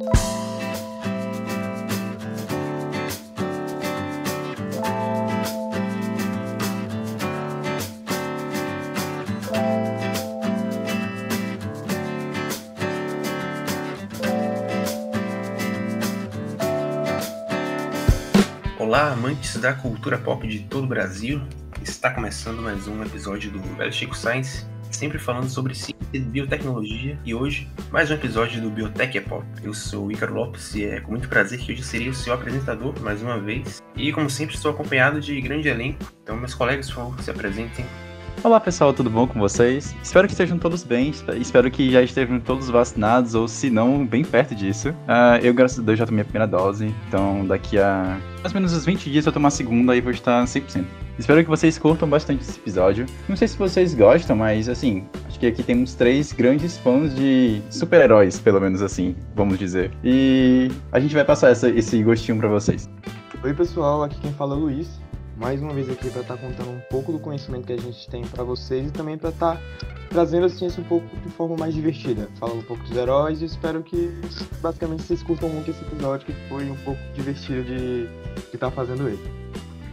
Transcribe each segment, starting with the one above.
Olá, amantes da cultura pop de todo o Brasil. Está começando mais um episódio do Velho Chico Science, sempre falando sobre ciência e biotecnologia. E hoje, mais um episódio do Biotech é Pop. Eu sou o Lopes e é com muito prazer que hoje serei o seu apresentador mais uma vez. E como sempre, estou acompanhado de grande elenco. Então, meus colegas, por favor, se apresentem. Olá pessoal, tudo bom com vocês? Espero que estejam todos bem, espero que já estejam todos vacinados, ou se não, bem perto disso. Uh, eu, graças a Deus, já tomei a primeira dose, então daqui a mais ou menos uns 20 dias eu tomar a segunda e vou estar 100%. Espero que vocês curtam bastante esse episódio. Não sei se vocês gostam, mas assim, acho que aqui temos três grandes fãs de super-heróis, pelo menos assim, vamos dizer. E a gente vai passar essa, esse gostinho para vocês. Oi pessoal, aqui quem fala é o Luiz mais uma vez aqui para estar tá contando um pouco do conhecimento que a gente tem para vocês e também para estar tá trazendo a ciência um pouco de forma mais divertida, falando um pouco dos heróis e espero que basicamente vocês curtam muito esse episódio que foi um pouco divertido de estar tá fazendo ele.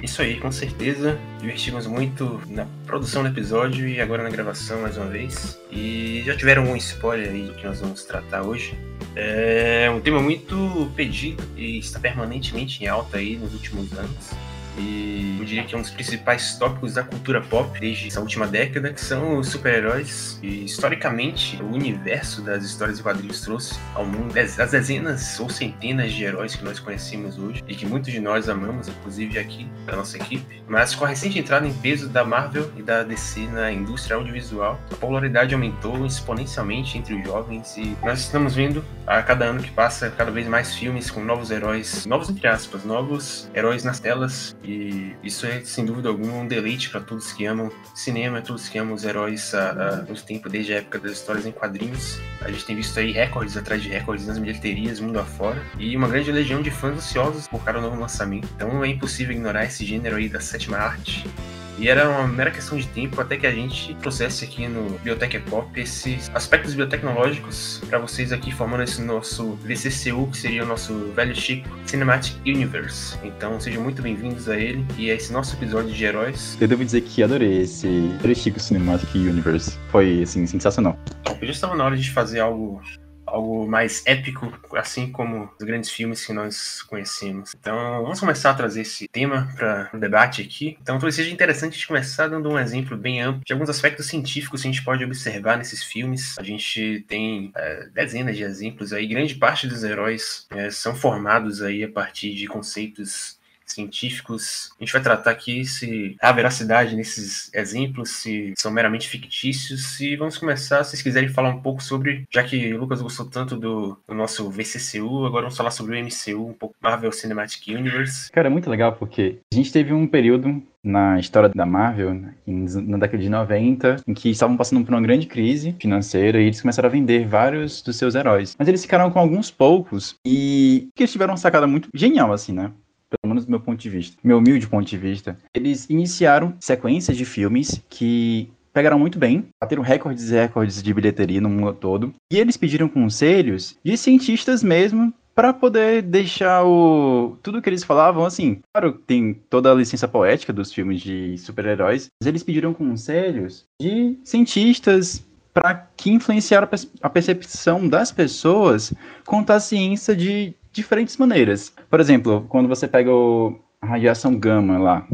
Isso aí, com certeza. Divertimos muito na produção do episódio e agora na gravação mais uma vez. E já tiveram um spoiler aí do que nós vamos tratar hoje. É um tema muito pedido e está permanentemente em alta aí nos últimos anos e eu diria que é um dos principais tópicos da cultura pop desde essa última década, que são os super-heróis. E historicamente, o universo das histórias e quadrinhos trouxe ao mundo as dezenas ou centenas de heróis que nós conhecemos hoje e que muitos de nós amamos, inclusive aqui da nossa equipe. Mas com a recente entrada em peso da Marvel e da DC na indústria audiovisual, a popularidade aumentou exponencialmente entre os jovens e nós estamos vendo a cada ano que passa cada vez mais filmes com novos heróis, novos entre aspas, novos heróis nas telas e isso é, sem dúvida alguma, um deleite para todos que amam cinema, todos que amam os heróis há, há muito tempo, desde a época das histórias em quadrinhos. A gente tem visto aí recordes atrás de recordes nas bilheterias, mundo afora, e uma grande legião de fãs ansiosos por cada novo lançamento. Então é impossível ignorar esse gênero aí da sétima arte e era uma mera questão de tempo até que a gente trouxesse aqui no Biotech Pop esses aspectos biotecnológicos para vocês aqui formando esse nosso VCCU, que seria o nosso velho chico Cinematic Universe. Então sejam muito bem-vindos a ele e a esse nosso episódio de heróis. Eu devo dizer que adorei esse velho chico Cinematic Universe. Foi, assim, sensacional. Bom, já estava na hora de fazer algo algo mais épico, assim como os grandes filmes que nós conhecemos. Então, vamos começar a trazer esse tema para o debate aqui. Então, talvez seja interessante a gente começar dando um exemplo bem amplo de alguns aspectos científicos que a gente pode observar nesses filmes. A gente tem é, dezenas de exemplos aí. Grande parte dos heróis é, são formados aí a partir de conceitos científicos. A gente vai tratar aqui se há veracidade nesses exemplos, se são meramente fictícios. E vamos começar, se vocês quiserem falar um pouco sobre, já que o Lucas gostou tanto do, do nosso VCCU, agora vamos falar sobre o MCU, um pouco Marvel Cinematic Universe. Cara, é muito legal porque a gente teve um período na história da Marvel, na década de 90, em que estavam passando por uma grande crise financeira e eles começaram a vender vários dos seus heróis. Mas eles ficaram com alguns poucos e que eles tiveram uma sacada muito genial, assim, né? Pelo menos do meu ponto de vista, meu humilde ponto de vista, eles iniciaram sequências de filmes que pegaram muito bem, bateram recordes e recordes de bilheteria no mundo todo, e eles pediram conselhos de cientistas mesmo para poder deixar o tudo que eles falavam assim. Claro, tem toda a licença poética dos filmes de super-heróis, mas eles pediram conselhos de cientistas para que influenciaram a percepção das pessoas quanto à ciência de diferentes maneiras. Por exemplo, quando você pega o, a radiação gama lá,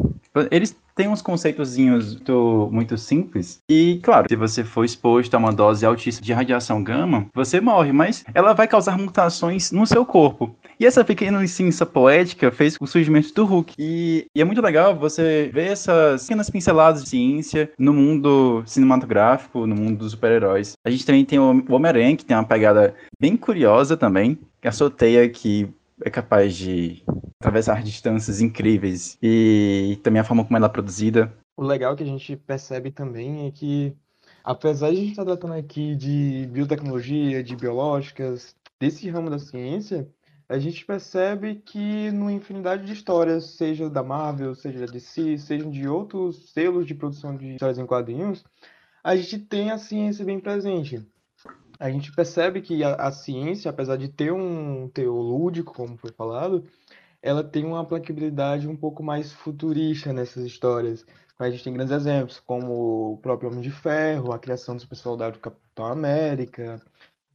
eles têm uns conceitozinhos muito, muito simples. E, claro, se você for exposto a uma dose altíssima de radiação gama, você morre, mas ela vai causar mutações no seu corpo. E essa pequena licença poética fez o surgimento do Hulk. E, e, é muito legal você ver essas pequenas pinceladas de ciência no mundo cinematográfico, no mundo dos super-heróis. A gente também tem o Homem-Aranha, que tem uma pegada bem curiosa também. A sua teia que é capaz de atravessar distâncias incríveis e também a forma como ela é produzida. O legal que a gente percebe também é que, apesar de a gente estar tratando aqui de biotecnologia, de biológicas, desse ramo da ciência, a gente percebe que numa infinidade de histórias, seja da Marvel, seja da DC, sejam de outros selos de produção de histórias em quadrinhos, a gente tem a ciência bem presente. A gente percebe que a, a ciência, apesar de ter um teor lúdico, como foi falado, ela tem uma aplicabilidade um pouco mais futurista nessas histórias. A gente tem grandes exemplos, como o próprio Homem de Ferro, a criação do super soldado do Capitão América,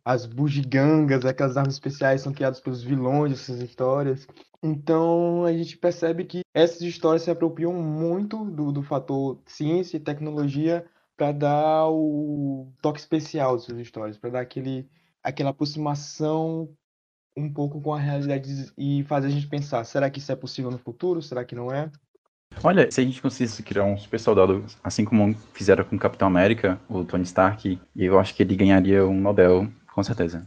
as bugigangas, aquelas armas especiais são criadas pelos vilões dessas histórias. Então a gente percebe que essas histórias se apropriam muito do, do fator ciência e tecnologia para dar o toque especial dessas histórias, para dar aquele, aquela aproximação um pouco com a realidade e fazer a gente pensar: será que isso é possível no futuro? Será que não é? Olha, se a gente conseguisse criar um super soldado, assim como fizeram com o Capitão América, o Tony Stark, eu acho que ele ganharia um Nobel, com certeza.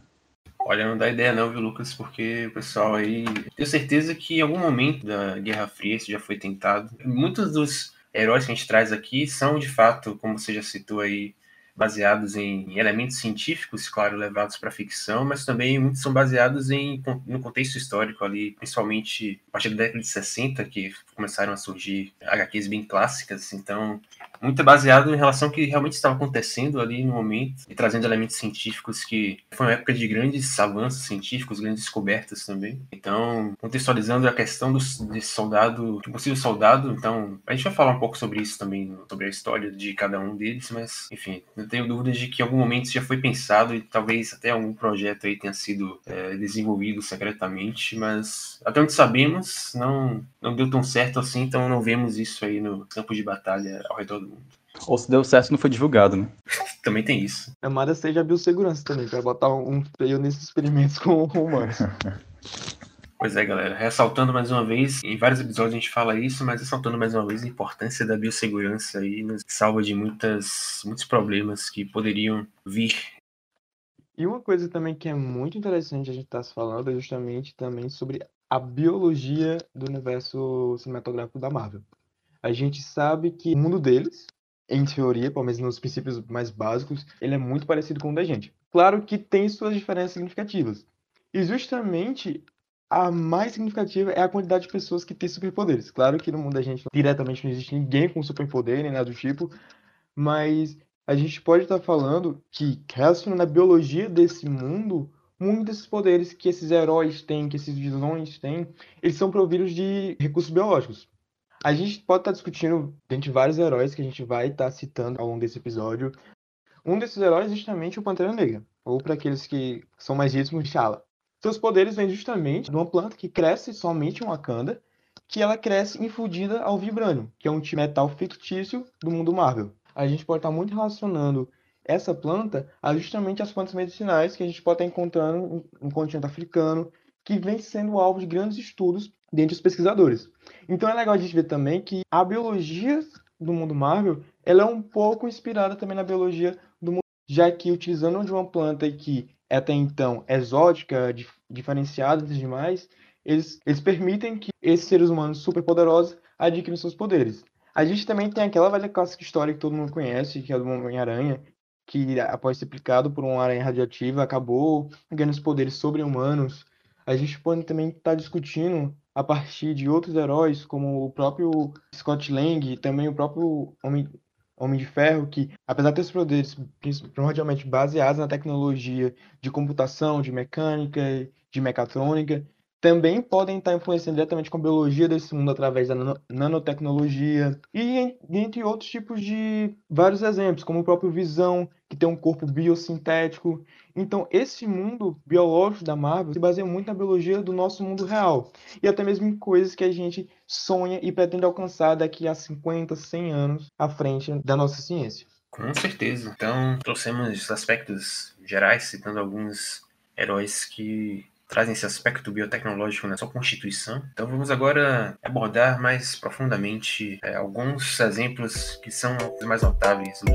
Olha, não dá ideia não, viu, Lucas? Porque o pessoal aí. Tenho certeza que em algum momento da Guerra Fria isso já foi tentado. Muitos dos heróis que a gente traz aqui são, de fato, como você já citou aí, baseados em elementos científicos, claro, levados para ficção, mas também muitos são baseados em no contexto histórico ali, principalmente a partir da década de 60, que começaram a surgir HQs bem clássicas, então muito baseado em relação ao que realmente estava acontecendo ali no momento e trazendo elementos científicos que foi uma época de grandes avanços científicos, grandes descobertas também. Então, contextualizando a questão do, desse soldado, do possível soldado, então a gente vai falar um pouco sobre isso também, sobre a história de cada um deles, mas enfim, não tenho dúvidas de que em algum momento isso já foi pensado e talvez até algum projeto aí tenha sido é, desenvolvido secretamente, mas até onde sabemos não, não deu tão certo assim, então não vemos isso aí no campo de batalha ao redor do. Ou se deu certo, não foi divulgado, né? também tem isso. Amada seja a biossegurança também, para botar um freio nesses experimentos com humanos. Pois é, galera. Ressaltando mais uma vez, em vários episódios a gente fala isso, mas ressaltando mais uma vez a importância da biossegurança aí nos salva de muitas, muitos problemas que poderiam vir. E uma coisa também que é muito interessante a gente estar tá falando é justamente também sobre a biologia do universo cinematográfico da Marvel. A gente sabe que o mundo deles, em teoria, pelo menos nos princípios mais básicos, ele é muito parecido com o da gente. Claro que tem suas diferenças significativas. E justamente a mais significativa é a quantidade de pessoas que têm superpoderes. Claro que no mundo da gente diretamente não existe ninguém com superpoder nem nada do tipo, mas a gente pode estar falando que, relacionando a biologia desse mundo, muitos desses poderes que esses heróis têm, que esses vilões têm, eles são providos de recursos biológicos. A gente pode estar discutindo dentre vários heróis que a gente vai estar citando ao longo desse episódio. Um desses heróis é justamente o Pantera Negra, ou para aqueles que são mais ritmos, T'Challa. Seus poderes vêm justamente de uma planta que cresce somente em Wakanda, que ela cresce infundida ao vibrânio, que é um metal fictício do mundo Marvel. A gente pode estar muito relacionando essa planta a justamente as plantas medicinais que a gente pode estar encontrando no continente africano, que vem sendo alvo de grandes estudos dentre os pesquisadores. Então é legal a gente ver também que a biologia do mundo Marvel ela é um pouco inspirada também na biologia do mundo, já que utilizando de uma planta que até então exótica, dif diferenciada dos demais, eles, eles permitem que esses seres humanos superpoderosos adquiram seus poderes. A gente também tem aquela velha clássica história que todo mundo conhece, que é do Homem-Aranha, que após ser picado por uma aranha radiativa acabou ganhando os poderes sobre-humanos. A gente pode também estar tá discutindo a partir de outros heróis, como o próprio Scott Lang, e também o próprio Homem, Homem de Ferro, que, apesar de ter os poderes primordialmente baseados na tecnologia de computação, de mecânica, de mecatrônica, também podem estar influenciando diretamente com a biologia desse mundo através da nanotecnologia e entre outros tipos de vários exemplos, como o próprio Visão, que tem um corpo biosintético. Então, esse mundo biológico da Marvel se baseia muito na biologia do nosso mundo real. E até mesmo em coisas que a gente sonha e pretende alcançar daqui a 50, 100 anos à frente da nossa ciência. Com certeza. Então, trouxemos aspectos gerais, citando alguns heróis que trazem esse aspecto biotecnológico na sua constituição. Então vamos agora abordar mais profundamente é, alguns exemplos que são os mais notáveis do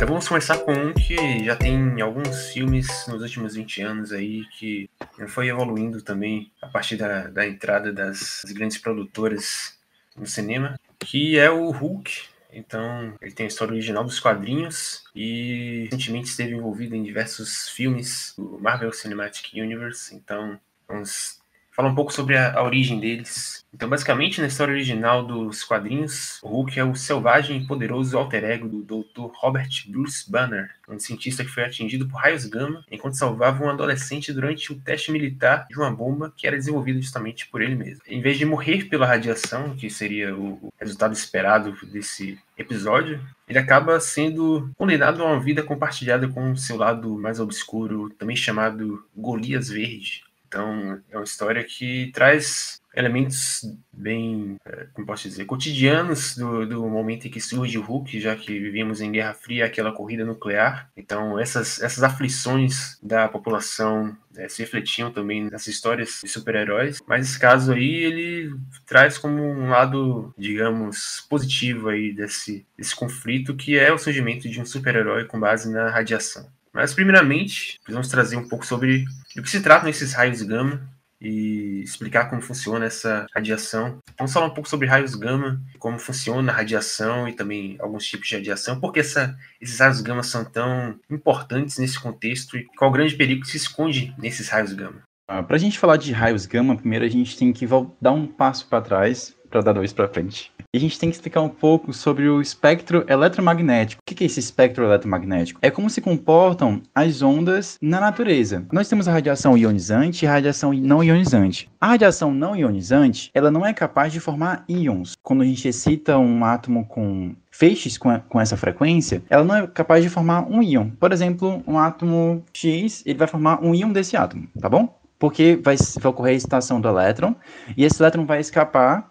Então vamos começar com um que já tem alguns filmes nos últimos 20 anos aí que foi evoluindo também a partir da, da entrada das grandes produtoras no cinema, que é o Hulk. Então ele tem a história original dos quadrinhos e recentemente esteve envolvido em diversos filmes do Marvel Cinematic Universe. Então vamos falar um pouco sobre a, a, origem deles. Então, basicamente, na história original dos quadrinhos, o Hulk é o selvagem e poderoso alter ego do Dr. Robert Bruce Banner, um cientista que foi atingido por raios gama enquanto salvava um adolescente durante o teste militar de uma bomba que era desenvolvida justamente por ele mesmo. Em vez de morrer pela radiação, que seria o resultado esperado desse episódio, ele acaba sendo condenado a uma vida compartilhada com seu lado mais obscuro, também chamado Golias Verde, então, é uma história que traz elementos bem, é, como posso dizer, cotidianos do, do momento em que surge o Hulk, já que vivíamos em Guerra Fria, aquela corrida nuclear. Então, essas, essas aflições da população é, se refletiam também nas histórias de super-heróis. Mas esse caso aí, ele traz como um lado, digamos, positivo aí desse, desse conflito, que é o surgimento de um super-herói com base na radiação. Mas, primeiramente, vamos trazer um pouco sobre o que se tratam esses raios gama e explicar como funciona essa radiação. Vamos falar um pouco sobre raios gama, como funciona a radiação e também alguns tipos de radiação, por que essa, esses raios gama são tão importantes nesse contexto e qual o grande perigo que se esconde nesses raios gama. Ah, para a gente falar de raios gama, primeiro a gente tem que dar um passo para trás para dar dois para frente. E a gente tem que explicar um pouco sobre o espectro eletromagnético. O que é esse espectro eletromagnético? É como se comportam as ondas na natureza. Nós temos a radiação ionizante e a radiação não ionizante. A radiação não ionizante, ela não é capaz de formar íons. Quando a gente excita um átomo com feixes com, com, essa frequência, ela não é capaz de formar um íon. Por exemplo, um átomo X, ele vai formar um íon desse átomo, tá bom? Porque vai, vai ocorrer a excitação do elétron, e esse elétron vai escapar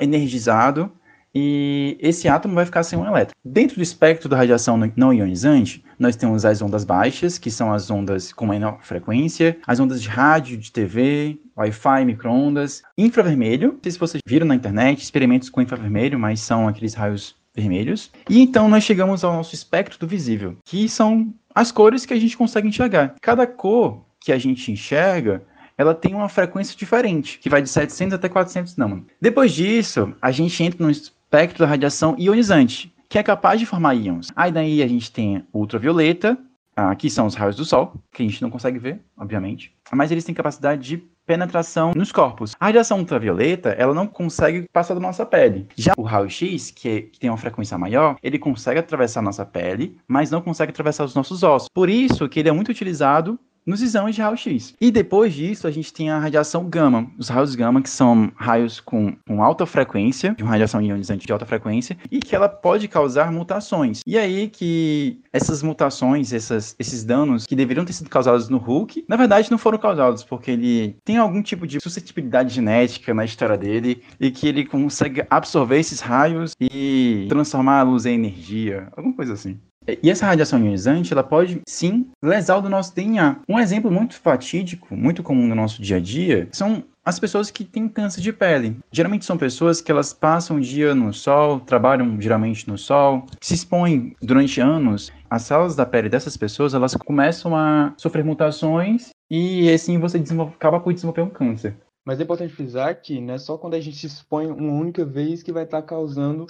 energizado e esse átomo vai ficar sem um elétron. Dentro do espectro da radiação não ionizante, nós temos as ondas baixas, que são as ondas com menor frequência, as ondas de rádio, de TV, Wi-Fi, microondas, infravermelho. Não sei se vocês viram na internet experimentos com infravermelho, mas são aqueles raios vermelhos. E então nós chegamos ao nosso espectro do visível, que são as cores que a gente consegue enxergar. Cada cor que a gente enxerga ela tem uma frequência diferente, que vai de 700 até 400 nano. Depois disso, a gente entra no espectro da radiação ionizante, que é capaz de formar íons. Aí daí a gente tem ultravioleta, ah, que são os raios do Sol, que a gente não consegue ver, obviamente, mas eles têm capacidade de penetração nos corpos. A radiação ultravioleta, ela não consegue passar da nossa pele. Já o raio-x, que, é, que, tem uma frequência maior, ele consegue atravessar a nossa pele, mas não consegue atravessar os nossos ossos. Por isso que ele é muito utilizado nos exames de raio-x. E depois disso, a gente tem a radiação gama. Os raios gama, que são raios com, com alta frequência, de uma radiação ionizante de alta frequência, e que ela pode causar mutações. E aí que essas mutações, essas, esses danos que deveriam ter sido causados no Hulk, na verdade não foram causados, porque ele tem algum tipo de suscetibilidade genética na história dele, e que ele consegue absorver esses raios e luz em energia, alguma coisa assim. E essa radiação ionizante, ela pode sim lesar o do nosso DNA. Um exemplo muito fatídico, muito comum no nosso dia a dia, são as pessoas que têm câncer de pele. Geralmente são pessoas que elas passam o dia no sol, trabalham geralmente no sol, se expõem durante anos. As células da pele dessas pessoas, elas começam a sofrer mutações e assim você acaba por desenvolver um câncer. Mas é importante frisar que não é só quando a gente se expõe uma única vez que vai estar causando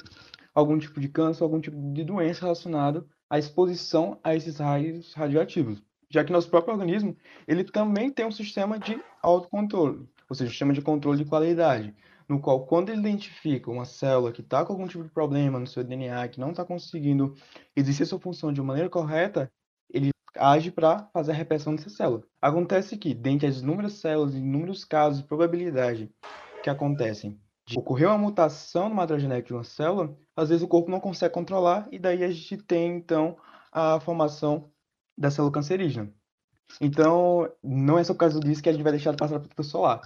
algum tipo de câncer, algum tipo de doença relacionado a exposição a esses raios radioativos, já que nosso próprio organismo ele também tem um sistema de autocontrole, ou seja, um sistema de controle de qualidade, no qual quando ele identifica uma célula que está com algum tipo de problema no seu DNA, que não está conseguindo exercer sua função de maneira correta, ele age para fazer a repressão dessa célula. Acontece que, dentre as inúmeras células inúmeros casos de probabilidade que acontecem ocorreu uma mutação no material genético de uma célula, às vezes o corpo não consegue controlar e daí a gente tem então a formação da célula cancerígena. Então, não é só por causa disso que a gente vai deixar de passar protetor solar.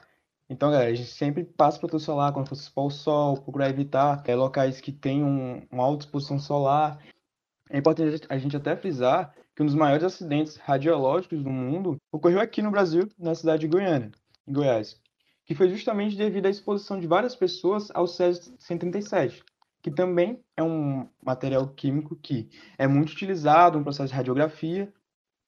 Então, galera, a gente sempre passa protetor solar quando for expor o sol, procurar evitar é, locais que tenham um, uma alta exposição solar. É importante a gente até frisar que um dos maiores acidentes radiológicos do mundo ocorreu aqui no Brasil, na cidade de Goiânia, em Goiás que foi justamente devido à exposição de várias pessoas ao Césio-137, que também é um material químico que é muito utilizado no processo de radiografia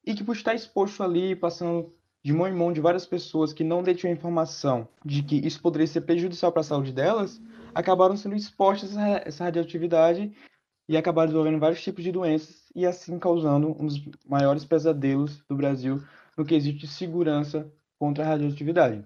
e que por estar exposto ali, passando de mão em mão de várias pessoas que não detinham informação de que isso poderia ser prejudicial para a saúde delas, acabaram sendo expostas a essa radioatividade e acabaram desenvolvendo vários tipos de doenças e assim causando um dos maiores pesadelos do Brasil no quesito de segurança contra a radioatividade.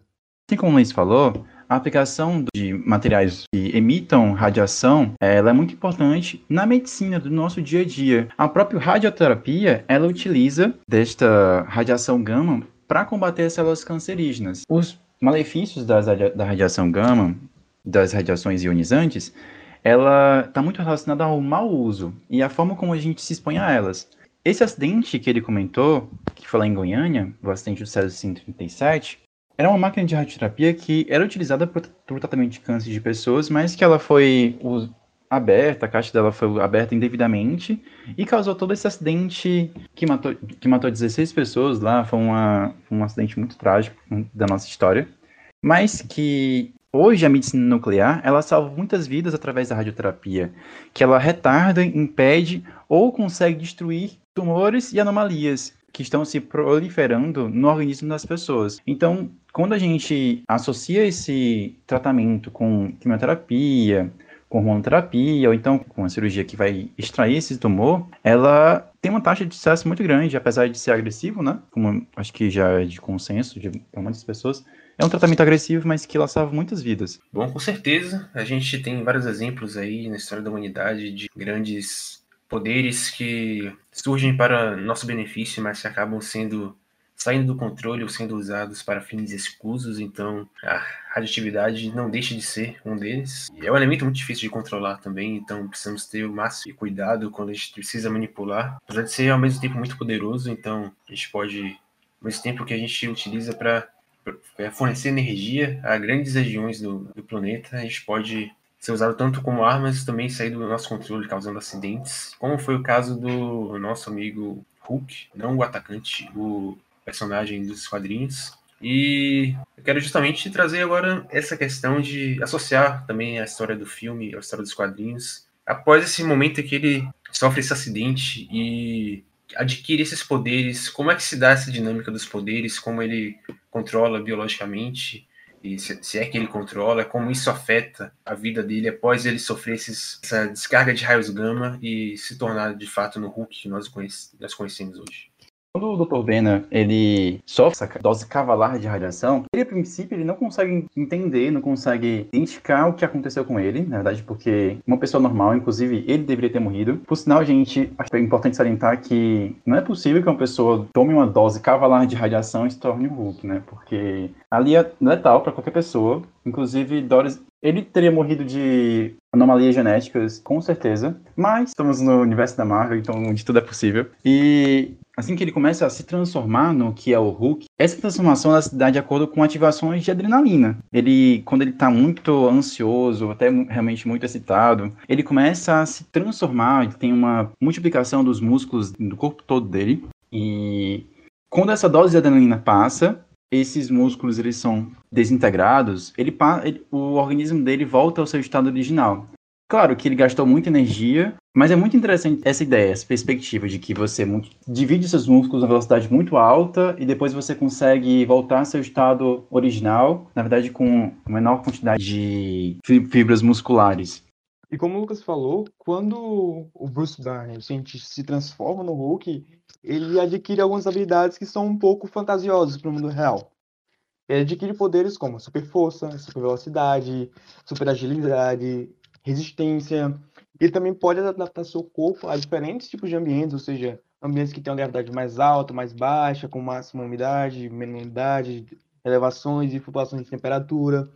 Assim como o Luiz falou, a aplicação de materiais que emitam radiação, ela é muito importante na medicina do nosso dia a dia. A própria radioterapia, ela utiliza desta radiação gama para combater as células cancerígenas. Os malefícios das, da radiação gama, das radiações ionizantes, ela está muito relacionada ao mau uso e a forma como a gente se expõe a elas. Esse acidente que ele comentou, que foi lá em Goiânia, o acidente do César 137, era uma máquina de radioterapia que era utilizada para o tratamento de câncer de pessoas, mas que ela foi aberta, a caixa dela foi aberta indevidamente e causou todo esse acidente que matou, que matou 16 pessoas lá. Foi, uma, um acidente muito trágico da nossa história, mas que hoje a medicina nuclear ela salva muitas vidas através da radioterapia, que ela retarda, impede ou consegue destruir tumores e anomalias que estão se proliferando no organismo das pessoas. Então, quando a gente associa esse tratamento com quimioterapia, com hormonoterapia, ou então com a cirurgia que vai extrair esse tumor, ela tem uma taxa de sucesso muito grande, apesar de ser agressivo, né? Como acho que já é de consenso de muitas pessoas. É um tratamento agressivo, mas que ela salva muitas vidas. Bom, com certeza. A gente tem vários exemplos aí na história da humanidade de grandes poderes que surgem para nosso benefício, mas que acabam sendo saindo do controle ou sendo usados para fins escusos, então a radioatividade não deixa de ser um deles. É um elemento muito difícil de controlar também, então precisamos ter o máximo de cuidado quando a gente precisa manipular. Apesar de ser ao mesmo tempo muito poderoso, então a gente pode, ao mesmo tempo que a gente utiliza para fornecer energia a grandes regiões do, do planeta, a gente pode ser usado tanto como arma, mas também sair do nosso controle, causando acidentes, como foi o caso do nosso amigo Hulk, não o atacante, o personagem dos quadrinhos. E eu quero justamente trazer agora essa questão de associar também a história do filme, a história dos quadrinhos. Após esse momento em que ele sofre esse acidente e adquire esses poderes, como é que se dá essa dinâmica dos poderes, como ele controla biologicamente, e se, é que ele controla, como isso afeta a vida dele após ele sofrer esses, essa descarga de raios gama e se tornar de fato no Hulk que nós, conhece, nós conhecemos hoje. Quando o Dr. Banner, ele sofre essa dose cavalar de radiação, ele, a princípio, ele não consegue entender, não consegue identificar o que aconteceu com ele, na verdade, porque uma pessoa normal, inclusive, ele deveria ter morrido. Por sinal, gente, acho é importante salientar que não é possível que uma pessoa tome uma dose cavalar de radiação e se torne um Hulk, né? Porque ali é letal para qualquer pessoa. Inclusive, Doris, ele teria morrido de anomalias genéticas, com certeza. Mas estamos no universo da Marvel, então de tudo é possível. E assim que ele começa a se transformar no que é o Hulk, essa transformação ela se dá de acordo com ativações de adrenalina. Ele, quando ele tá muito ansioso, até realmente muito excitado, ele começa a se transformar, ele tem uma multiplicação dos músculos do corpo todo dele. E quando essa dose de adrenalina passa, esses músculos eles são desintegrados, ele, ele, o organismo dele volta ao seu estado original. Claro que ele gastou muita energia, mas é muito interessante essa ideia, essa perspectiva de que você divide seus músculos a velocidade muito alta e depois você consegue voltar ao seu estado original, na verdade com menor quantidade de fibras musculares. E como o Lucas falou, quando o Bruce Banner, se transforma no Hulk, ele adquire algumas habilidades que são um pouco fantasiosas para o mundo real. Ele adquire poderes como super força, super velocidade, super agilidade, resistência. Ele também pode adaptar seu corpo a diferentes tipos de ambientes, ou seja, ambientes que têm uma gravidade mais alta, mais baixa, com máxima umidade, menor umidade, elevações e flutuações de temperatura.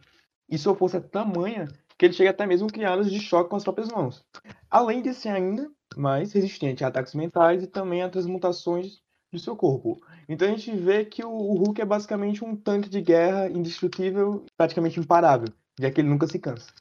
E sua força é tamanha que ele chega até mesmo a criá-los de choque com as próprias mãos. Além de ser ainda mais resistente a ataques mentais e também a transmutações do seu corpo. Então a gente vê que o Hulk é basicamente um tanque de guerra indestrutível, praticamente imparável, já que ele nunca se cansa.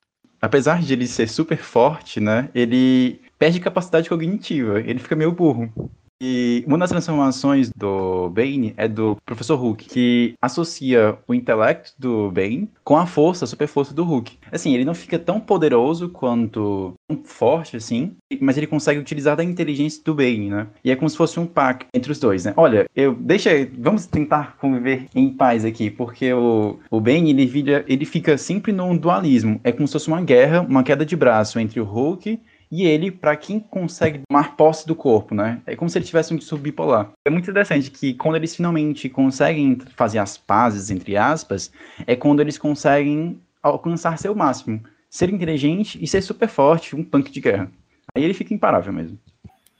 Apesar de ele ser super forte, né, ele perde capacidade cognitiva, ele fica meio burro. E uma das transformações do Bane é do Professor Hulk, que associa o intelecto do Bane com a força, a super força do Hulk. Assim, ele não fica tão poderoso quanto tão forte assim, mas ele consegue utilizar da inteligência do Bane, né? E é como se fosse um pacto entre os dois, né? Olha, eu deixa, vamos tentar conviver em paz aqui, porque o, o Bane ele, ele fica sempre num dualismo. É como se fosse uma guerra, uma queda de braço entre o Hulk e ele para quem consegue tomar posse do corpo, né? É como se ele tivesse um distúrbio bipolar. É muito interessante que quando eles finalmente conseguem fazer as pazes, entre aspas, é quando eles conseguem alcançar seu máximo. Ser inteligente e ser super forte, um tanque de guerra. Aí ele fica imparável mesmo.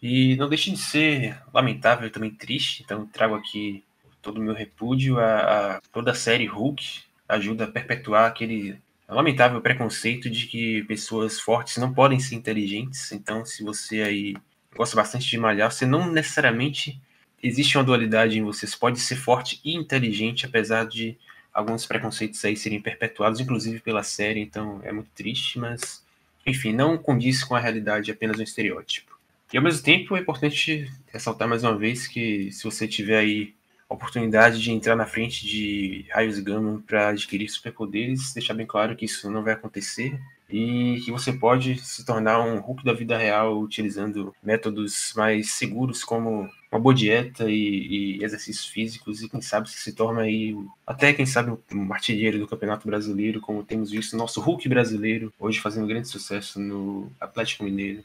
E não deixe de ser lamentável também triste, então trago aqui todo o meu repúdio a, a toda a série Hulk, ajuda a perpetuar aquele lamentável preconceito de que pessoas fortes não podem ser inteligentes. Então, se você aí gosta bastante de malhar, você não necessariamente existe uma dualidade em você. Você pode ser forte e inteligente, apesar de alguns preconceitos aí serem perpetuados, inclusive pela série. Então, é muito triste, mas enfim, não condiz com a realidade, é apenas um estereótipo. E ao mesmo tempo é importante ressaltar mais uma vez que se você tiver aí oportunidade de entrar na frente de raios gama para adquirir superpoderes, deixar bem claro que isso não vai acontecer e que você pode se tornar um Hulk da vida real utilizando métodos mais seguros como uma boa dieta e, e exercícios físicos e quem sabe se torna aí até quem sabe um artilheiro do Campeonato Brasileiro, como temos visto nosso Hulk brasileiro hoje fazendo grande sucesso no Atlético Mineiro.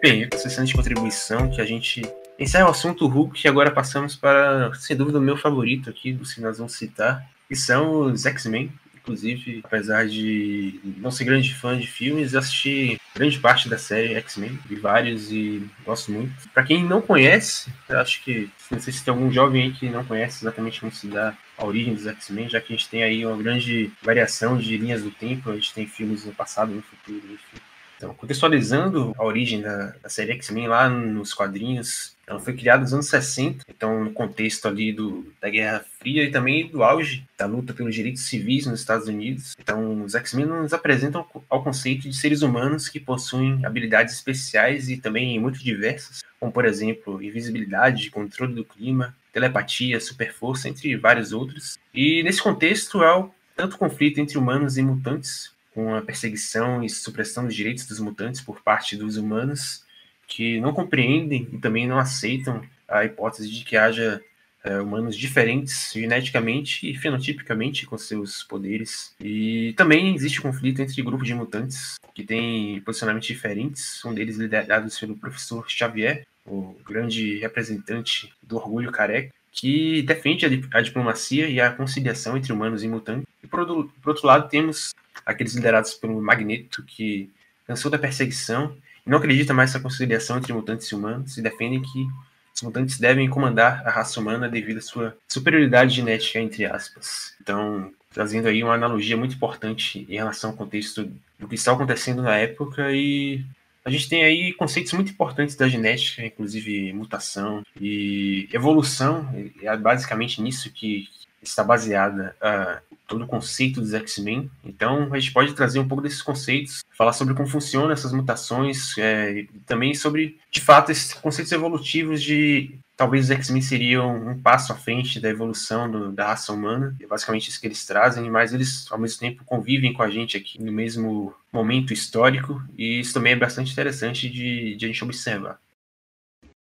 Bem, essa sessão de contribuição que a gente encerra o assunto Hulk e agora passamos para, sem dúvida, o meu favorito aqui, dos que nós vamos citar, que são os X-Men. Inclusive, apesar de não ser grande fã de filmes, assisti grande parte da série X-Men, vi vários e gosto muito. Para quem não conhece, acho que não sei se tem algum jovem aí que não conhece exatamente como se dá a origem dos X-Men, já que a gente tem aí uma grande variação de linhas do tempo, a gente tem filmes no passado, no futuro, enfim. Então, contextualizando a origem da, da série X-Men lá nos quadrinhos, ela foi criada nos anos 60, então no contexto ali do, da Guerra Fria e também do auge da luta pelos direitos civis nos Estados Unidos. Então, os X-Men nos apresentam ao conceito de seres humanos que possuem habilidades especiais e também muito diversas, como por exemplo, invisibilidade, controle do clima, telepatia, superforça, entre vários outros. E nesse contexto há tanto conflito entre humanos e mutantes, com a perseguição e supressão dos direitos dos mutantes por parte dos humanos, que não compreendem e também não aceitam a hipótese de que haja é, humanos diferentes geneticamente e fenotipicamente com seus poderes. E também existe conflito entre grupos de mutantes que têm posicionamentos diferentes, um deles liderados pelo professor Xavier, o grande representante do orgulho careca, que defende a, diplomacia e a conciliação entre humanos e mutantes. E por outro, por outro lado, temos aqueles liderados pelo Magneto, que cansou da perseguição e não acredita mais nessa conciliação entre mutantes e humanos e defendem que os mutantes devem comandar a raça humana devido à sua superioridade genética, entre aspas. Então, trazendo aí uma analogia muito importante em relação ao contexto do que está acontecendo na época e a gente tem aí conceitos muito importantes da genética, inclusive mutação e evolução, é basicamente nisso que está baseada uh, todo o conceito dos X-Men. Então, a gente pode trazer um pouco desses conceitos, falar sobre como funcionam essas mutações, é, e também sobre, de fato, esses conceitos evolutivos de talvez os X-Men seriam um passo à frente da evolução do, da raça humana. É basicamente isso que eles trazem, mas eles, ao mesmo tempo, convivem com a gente aqui no mesmo momento histórico, e isso também é bastante interessante de, de a gente observar.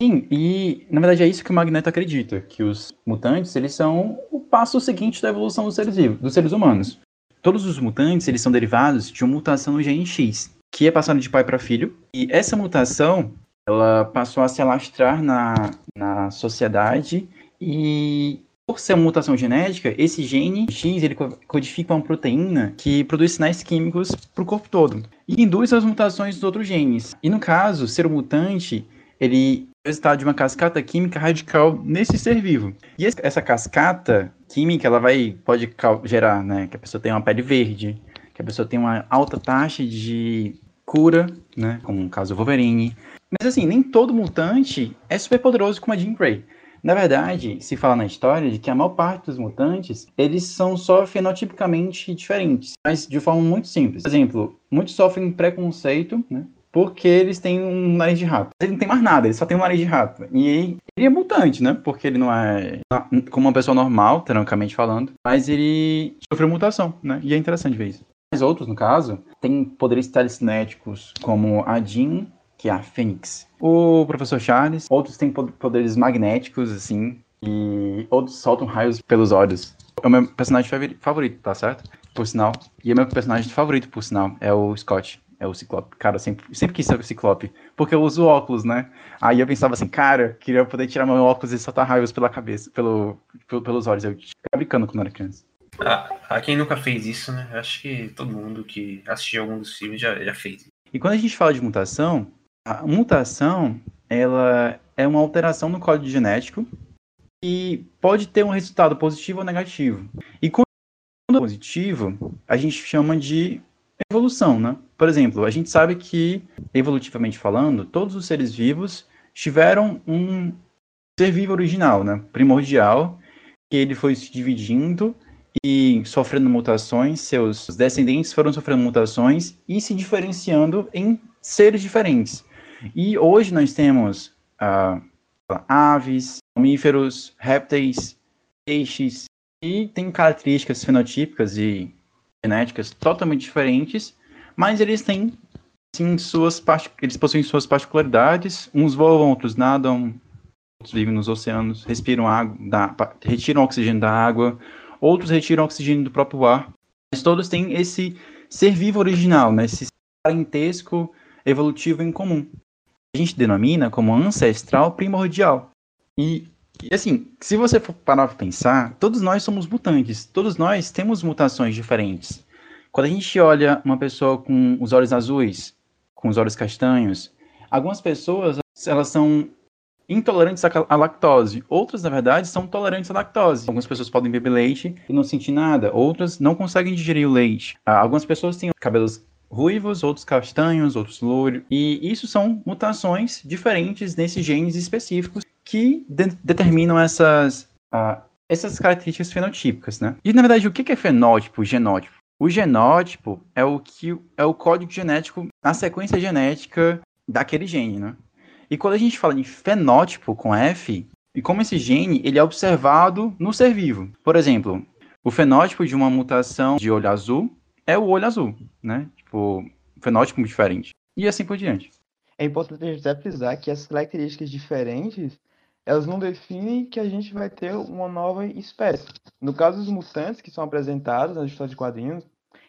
Sim, e na verdade é isso que o Magneto acredita, que os mutantes, eles são o passo seguinte da evolução dos seres vivos, dos seres humanos. Todos os mutantes, eles são derivados de uma mutação no gene X, que é passada de pai para filho, e essa mutação, ela passou a se alastrar na, na sociedade e por ser uma mutação genética, esse gene X ele codifica uma proteína que produz sinais químicos para o corpo todo e induz as mutações dos outros genes. E no caso, ser um mutante, ele resultado de uma cascata química radical nesse ser vivo. E essa cascata química, ela vai pode gerar, né, que a pessoa tenha uma pele verde, que a pessoa tenha uma alta taxa de cura, né, como no caso do Wolverine. Mas assim, nem todo mutante é super poderoso como a Jean Grey. Na verdade, se fala na história de que a maior parte dos mutantes, eles são só fenotipicamente diferentes, mas de forma muito simples. Por exemplo, muitos sofrem preconceito, né, porque eles têm um nariz de rato. Ele não tem mais nada, ele só tem um nariz de rato. E ele é mutante, né? Porque ele não é como uma pessoa normal, teoricamente falando, mas ele sofreu mutação, né? E é interessante ver isso. Mas outros, no caso, têm poderes telecinéticos, como a Jean, que é a Fênix. O professor Charles, outros têm poderes magnéticos, assim, e outros soltam raios pelos olhos. É o meu personagem favorito, tá certo? Por sinal. E é meu personagem favorito, por sinal, é o Scott. É o Ciclope. Cara, eu sempre, sempre quis ser o Ciclope. Porque eu uso óculos, né? Aí eu pensava assim, cara, queria poder tirar meu óculos e soltar raios pela cabeça, pelo, pelo pelos olhos. Eu ficava brincando quando era criança. Ah, quem nunca fez isso, né? Acho que todo mundo que assistiu algum dos filmes já, já fez. E quando a gente fala de mutação, a mutação, ela é uma alteração no código genético e pode ter um resultado positivo ou negativo. E quando é positivo, a gente chama de evolução, né? Por exemplo, a gente sabe que, evolutivamente falando, todos os seres vivos tiveram um ser vivo original, né? Primordial, que ele foi se dividindo e sofrendo mutações, seus descendentes foram sofrendo mutações e se diferenciando em seres diferentes. E hoje nós temos uh, aves, mamíferos, répteis, peixes, e tem características fenotípicas e genéticas totalmente diferentes, mas eles têm sim suas eles possuem suas particularidades. Uns voam, outros nadam, outros vivem nos oceanos, respiram água, da, retiram oxigênio da água, outros retiram oxigênio do próprio ar. Mas todos têm esse ser vivo original, né? esse parentesco evolutivo em comum. A gente denomina como ancestral primordial. E, e assim, se você for parar para pensar, todos nós somos mutantes, todos nós temos mutações diferentes. Quando a gente olha uma pessoa com os olhos azuis, com os olhos castanhos, algumas pessoas elas são intolerantes à lactose. Outras, na verdade, são tolerantes à lactose. Algumas pessoas podem beber leite e não sentir nada. Outras não conseguem digerir o leite. Ah, algumas pessoas têm cabelos ruivos, outros castanhos, outros loiros. E isso são mutações diferentes nesses genes específicos que de determinam essas, uh, essas características fenotípicas, né? E na verdade, o que é fenótipo, genótipo? O genótipo é o que é o código genético, a sequência genética daquele gene, né? E quando a gente fala em fenótipo com F, e como esse gene ele é observado no ser vivo. Por exemplo, o fenótipo de uma mutação de olho azul é o olho azul, né? Tipo, fenótipo diferente. E assim por diante. É importante a gente até frisar que essas características diferentes elas não definem que a gente vai ter uma nova espécie. No caso dos mutantes que são apresentados nas histórias de quadrinhos,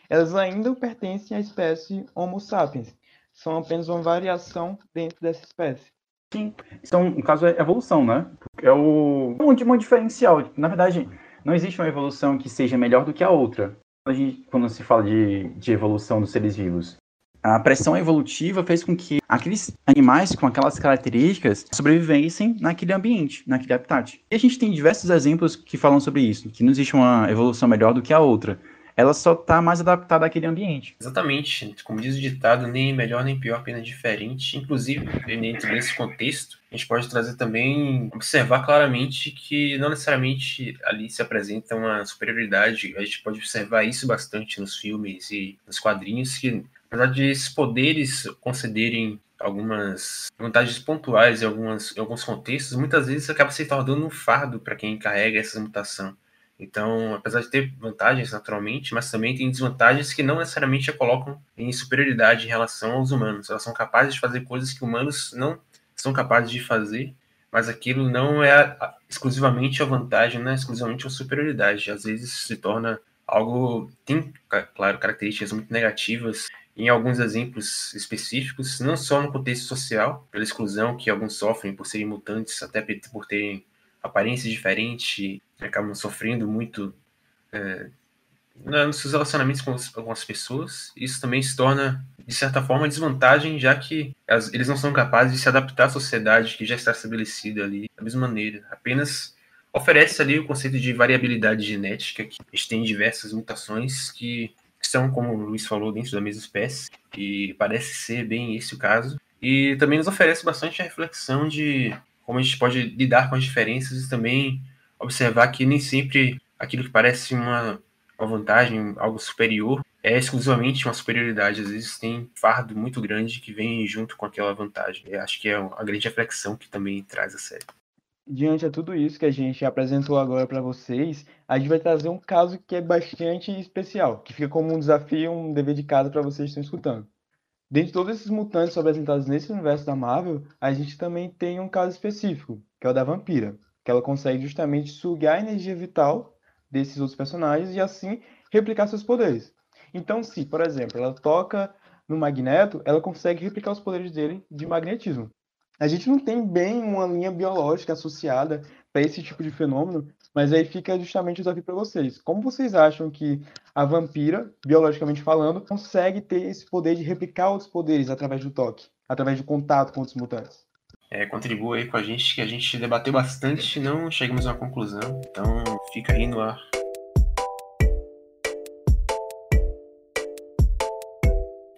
elas ainda pertencem à espécie Homo sapiens. São apenas uma variação dentro dessa espécie. Sim, então, no caso, é evolução, né? É o um, um diferencial. Na verdade, não existe uma evolução que seja melhor do que a outra. Gente, quando se fala de, de evolução dos seres vivos, a pressão evolutiva fez com que aqueles animais com aquelas características sobrevivessem naquele ambiente, naquele habitat. E a gente tem diversos exemplos que falam sobre isso, que não existe uma evolução melhor do que a outra. Ela só está mais adaptada àquele ambiente. Exatamente. Como diz o ditado, nem melhor nem pior, apenas diferente. Inclusive, dentro desse contexto, a gente pode trazer também, observar claramente que não necessariamente ali se apresenta uma superioridade. A gente pode observar isso bastante nos filmes e nos quadrinhos, que apesar de esses poderes concederem algumas vantagens pontuais em, algumas, em alguns contextos, muitas vezes acaba se tornando um fardo para quem carrega essa mutação. Então, apesar de ter vantagens naturalmente, mas também tem desvantagens que não necessariamente a colocam em superioridade em relação aos humanos. Elas são capazes de fazer coisas que humanos não são capazes de fazer, mas aquilo não é exclusivamente a vantagem, não é exclusivamente a superioridade. Às vezes se torna algo tem, claro, características muito negativas em alguns exemplos específicos, não só no contexto social, pela exclusão que alguns sofrem por serem mutantes, até por terem aparências diferentes, acabam sofrendo muito é, nos seus relacionamentos com, as, com as pessoas. Isso também se torna, de certa forma, desvantagem, já que eles não são capazes de se adaptar à sociedade que já está estabelecida ali da mesma maneira. Apenas oferece ali o conceito de variabilidade genética, que a gente tem diversas mutações que são, como o Luiz falou, dentro da mesma espécie, e parece ser bem esse o caso. E também nos oferece bastante a reflexão de como a gente pode lidar com as diferenças e também observar que nem sempre aquilo que parece uma, uma vantagem, algo superior, é exclusivamente uma superioridade. Às vezes tem fardo muito grande que vem junto com aquela vantagem. Eu acho que é a grande reflexão que também traz a série. Diante de tudo isso que a gente apresentou agora para vocês, a gente vai trazer um caso que é bastante especial, que fica como um desafio, um dever de casa para vocês que estão escutando. Dentre todos esses mutantes apresentados nesse universo da Marvel, a gente também tem um caso específico, que é o da vampira, que ela consegue justamente sugar a energia vital desses outros personagens e assim replicar seus poderes. Então, se, por exemplo, ela toca no Magneto, ela consegue replicar os poderes dele de magnetismo. A gente não tem bem uma linha biológica associada para esse tipo de fenômeno, mas aí fica justamente o desafio para vocês. Como vocês acham que a vampira, biologicamente falando, consegue ter esse poder de replicar outros poderes através do toque, através do contato com outros mutantes? É, contribua aí com a gente, que a gente debateu bastante e não chegamos a uma conclusão. Então fica aí no ar.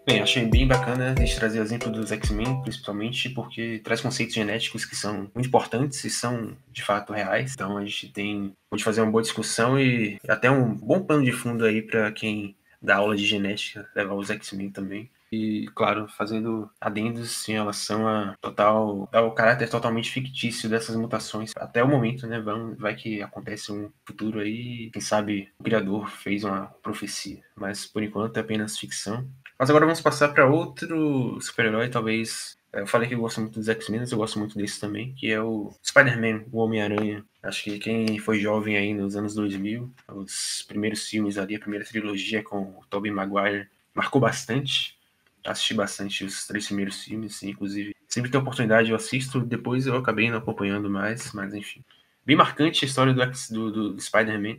Bem, achei bem bacana a gente trazer o exemplo dos X-Men, principalmente porque traz conceitos genéticos que são muito importantes e são de fato reais. Então a gente tem pode fazer uma boa discussão e até um bom pano de fundo aí para quem dá aula de genética, levar os X-Men também. E, claro, fazendo adendos em relação a total, ao caráter totalmente fictício dessas mutações até o momento, né? Vai, vai que acontece um futuro aí, quem sabe o criador fez uma profecia, mas por enquanto é apenas ficção. Mas agora vamos passar para outro super-herói, talvez. Eu falei que eu gosto muito dos X-Men, eu gosto muito desse também, que é o Spider-Man, o Homem-Aranha. Acho que quem foi jovem aí nos anos 2000, os primeiros filmes ali, a primeira trilogia com o Tobey Maguire, marcou bastante. Assisti bastante os três primeiros filmes, inclusive. Sempre tem oportunidade, eu assisto, depois eu acabei não acompanhando mais, mas enfim. Bem marcante a história do, do, do Spider-Man